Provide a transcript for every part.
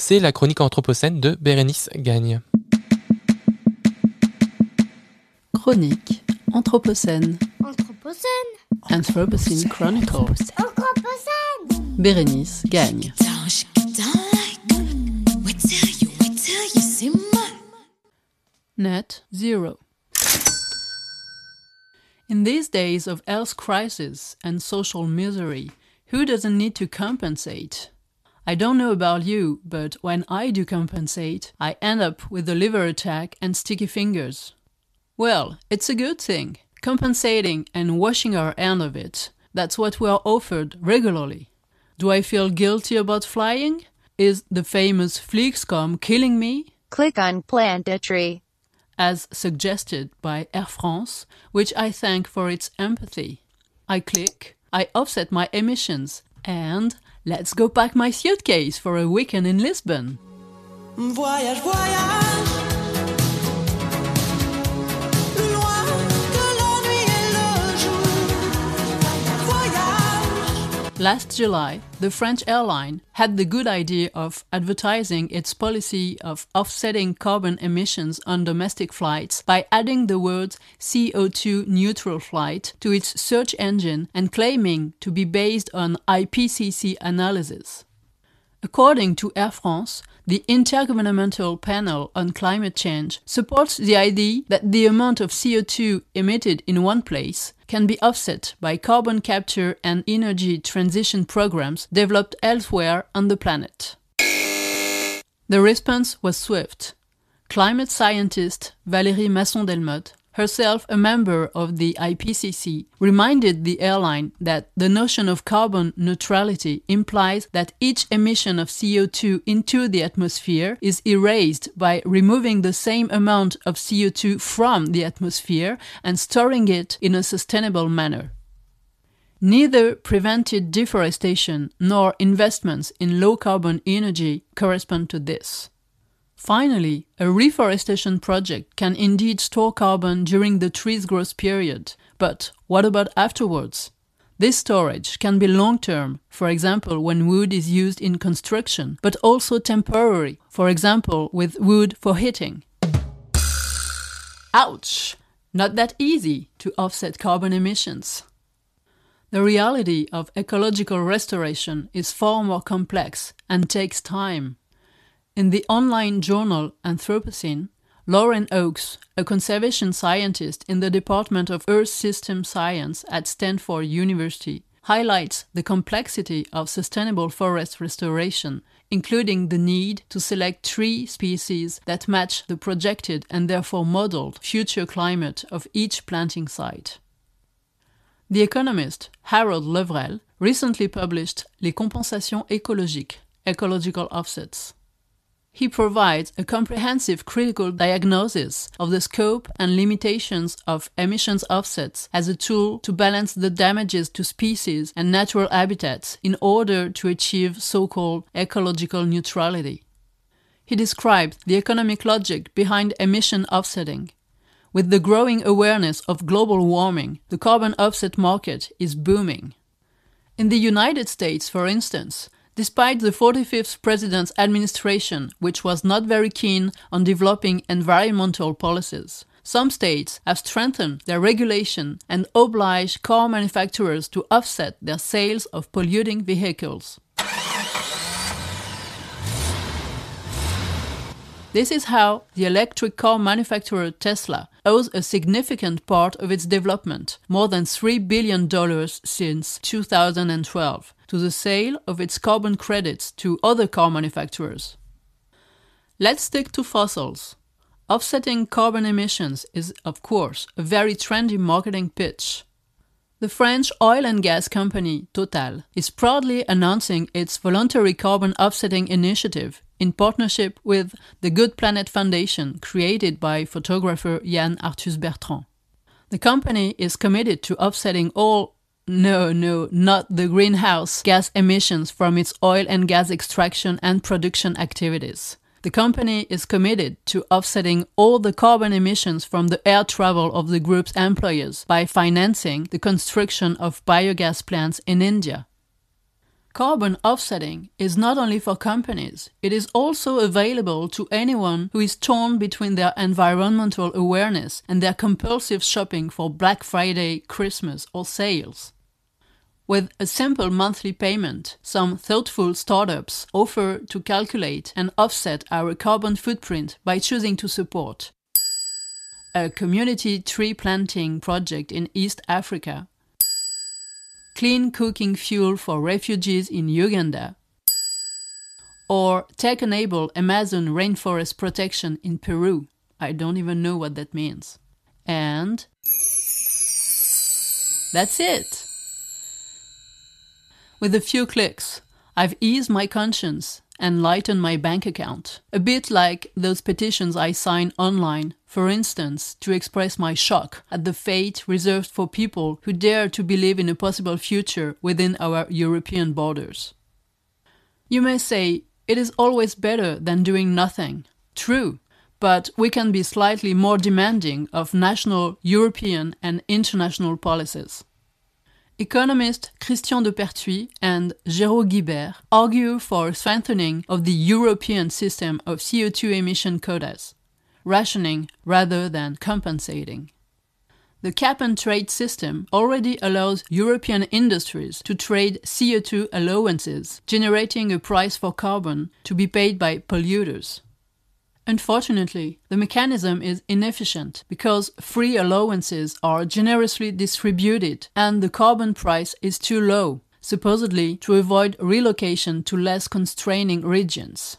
C'est la chronique anthropocène de Bérénice Gagne. Chronique Anthropocène. Anthropocène. Anthropocene Chronicles. Anthropocène. Bérénice Gagne. Net zero. In these days of health crisis and social misery, who doesn't need to compensate? I don't know about you, but when I do compensate, I end up with a liver attack and sticky fingers. Well, it's a good thing. Compensating and washing our end of it. That's what we are offered regularly. Do I feel guilty about flying? Is the famous flygskam killing me? Click on Plant a Tree. as suggested by Air France, which I thank for its empathy. I click, I offset my emissions, and let's go pack my suitcase for a weekend in Lisbon. Voyage, voyage. Last July, the French airline had the good idea of advertising its policy of offsetting carbon emissions on domestic flights by adding the words CO2 neutral flight to its search engine and claiming to be based on IPCC analysis. According to Air France, the Intergovernmental Panel on Climate Change supports the idea that the amount of CO2 emitted in one place can be offset by carbon capture and energy transition programs developed elsewhere on the planet. The response was swift. Climate scientist Valérie Masson-Delmotte, herself a member of the IPCC, reminded the airline that the notion of carbon neutrality implies that each emission of CO2 into the atmosphere is erased by removing the same amount of CO2 from the atmosphere and storing it in a sustainable manner. Neither prevented deforestation nor investments in low carbon energy correspond to this. Finally, a reforestation project can indeed store carbon during the tree's growth period, but what about afterwards? This storage can be long term, for example, when wood is used in construction, but also temporary, for example, with wood for heating. Ouch! Not that easy to offset carbon emissions. The reality of ecological restoration is far more complex and takes time. In the online journal Anthropocene, Lauren Oakes, a conservation scientist in the Department of Earth System Science at Stanford University, highlights the complexity of sustainable forest restoration, including the need to select tree species that match the projected and therefore modeled future climate of each planting site. The economist Harold Levrel recently published Les compensations écologiques, ecological offsets. He provides a comprehensive critical diagnosis of the scope and limitations of emissions offsets as a tool to balance the damages to species and natural habitats in order to achieve so called ecological neutrality. He describes the economic logic behind emission offsetting. With the growing awareness of global warming, the carbon offset market is booming. In the United States, for instance, Despite the 45th president's administration, which was not very keen on developing environmental policies, some states have strengthened their regulation and obliged car manufacturers to offset their sales of polluting vehicles. This is how the electric car manufacturer Tesla owes a significant part of its development, more than $3 billion since 2012, to the sale of its carbon credits to other car manufacturers. Let's stick to fossils. Offsetting carbon emissions is, of course, a very trendy marketing pitch. The French oil and gas company Total is proudly announcing its voluntary carbon offsetting initiative in partnership with the Good Planet Foundation created by photographer Yann Arthus Bertrand. The company is committed to offsetting all no, no, not the greenhouse gas emissions from its oil and gas extraction and production activities. The company is committed to offsetting all the carbon emissions from the air travel of the group's employers by financing the construction of biogas plants in India. Carbon offsetting is not only for companies, it is also available to anyone who is torn between their environmental awareness and their compulsive shopping for Black Friday, Christmas, or sales. With a simple monthly payment, some thoughtful startups offer to calculate and offset our carbon footprint by choosing to support a community tree planting project in East Africa, clean cooking fuel for refugees in Uganda, or tech enable Amazon rainforest protection in Peru. I don't even know what that means. And that's it. With a few clicks, I've eased my conscience and lightened my bank account. A bit like those petitions I sign online, for instance, to express my shock at the fate reserved for people who dare to believe in a possible future within our European borders. You may say, it is always better than doing nothing. True, but we can be slightly more demanding of national, European, and international policies. Economists Christian de Perthuis and Géraud Guibert argue for strengthening of the European system of CO2 emission quotas, rationing rather than compensating. The cap and trade system already allows European industries to trade CO2 allowances, generating a price for carbon to be paid by polluters. Unfortunately, the mechanism is inefficient because free allowances are generously distributed and the carbon price is too low, supposedly to avoid relocation to less constraining regions.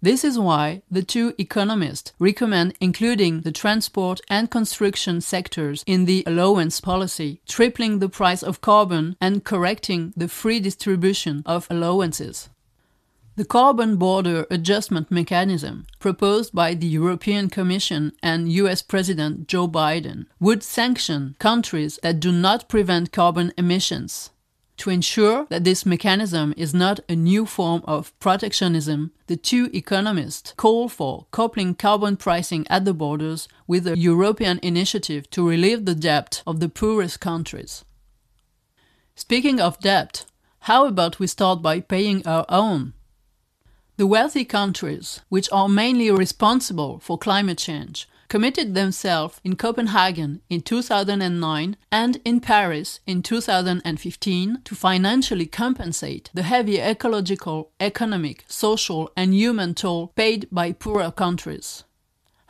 This is why the two economists recommend including the transport and construction sectors in the allowance policy, tripling the price of carbon and correcting the free distribution of allowances. The carbon border adjustment mechanism proposed by the European Commission and US President Joe Biden would sanction countries that do not prevent carbon emissions. To ensure that this mechanism is not a new form of protectionism, the two economists call for coupling carbon pricing at the borders with a European initiative to relieve the debt of the poorest countries. Speaking of debt, how about we start by paying our own? The wealthy countries, which are mainly responsible for climate change, committed themselves in Copenhagen in 2009 and in Paris in 2015 to financially compensate the heavy ecological, economic, social, and human toll paid by poorer countries.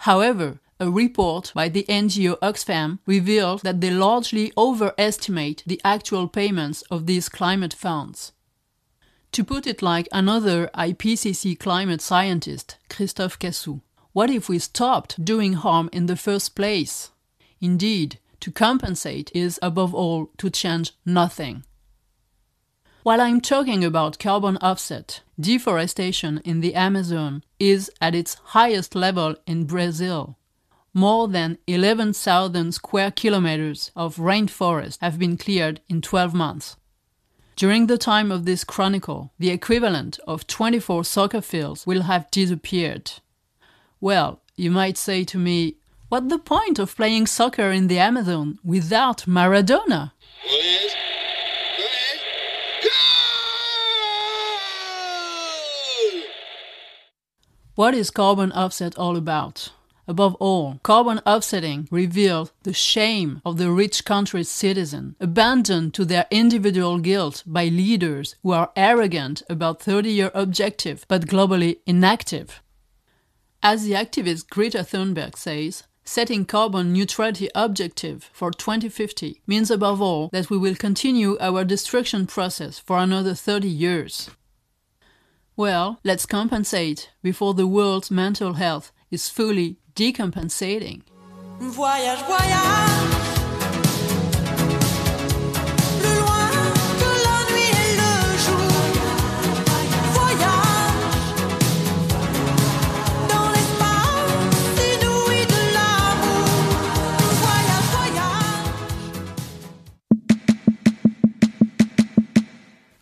However, a report by the NGO Oxfam revealed that they largely overestimate the actual payments of these climate funds. To put it like another IPCC climate scientist, Christophe Cassou, what if we stopped doing harm in the first place? Indeed, to compensate is above all to change nothing. While I'm talking about carbon offset, deforestation in the Amazon is at its highest level in Brazil. More than 11,000 square kilometers of rainforest have been cleared in 12 months. During the time of this chronicle, the equivalent of 24 soccer fields will have disappeared. Well, you might say to me, what the point of playing soccer in the Amazon without Maradona? What is carbon offset all about? Above all, carbon offsetting revealed the shame of the rich country's citizen, abandoned to their individual guilt by leaders who are arrogant about 30 year objective but globally inactive. As the activist Greta Thunberg says, setting carbon neutrality objective for 2050 means above all that we will continue our destruction process for another 30 years. Well, let's compensate before the world's mental health is fully Decompensating. Voyage, voyage, le loin de la nuit et le jour. Voyage, voyage, dans l'espace inouï de l'amour. Voyage, voyage.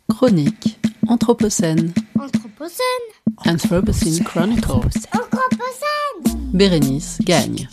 Chronique, Anthropocène. Anthropocène. Anthropocène chronicles. Bérénice gagne.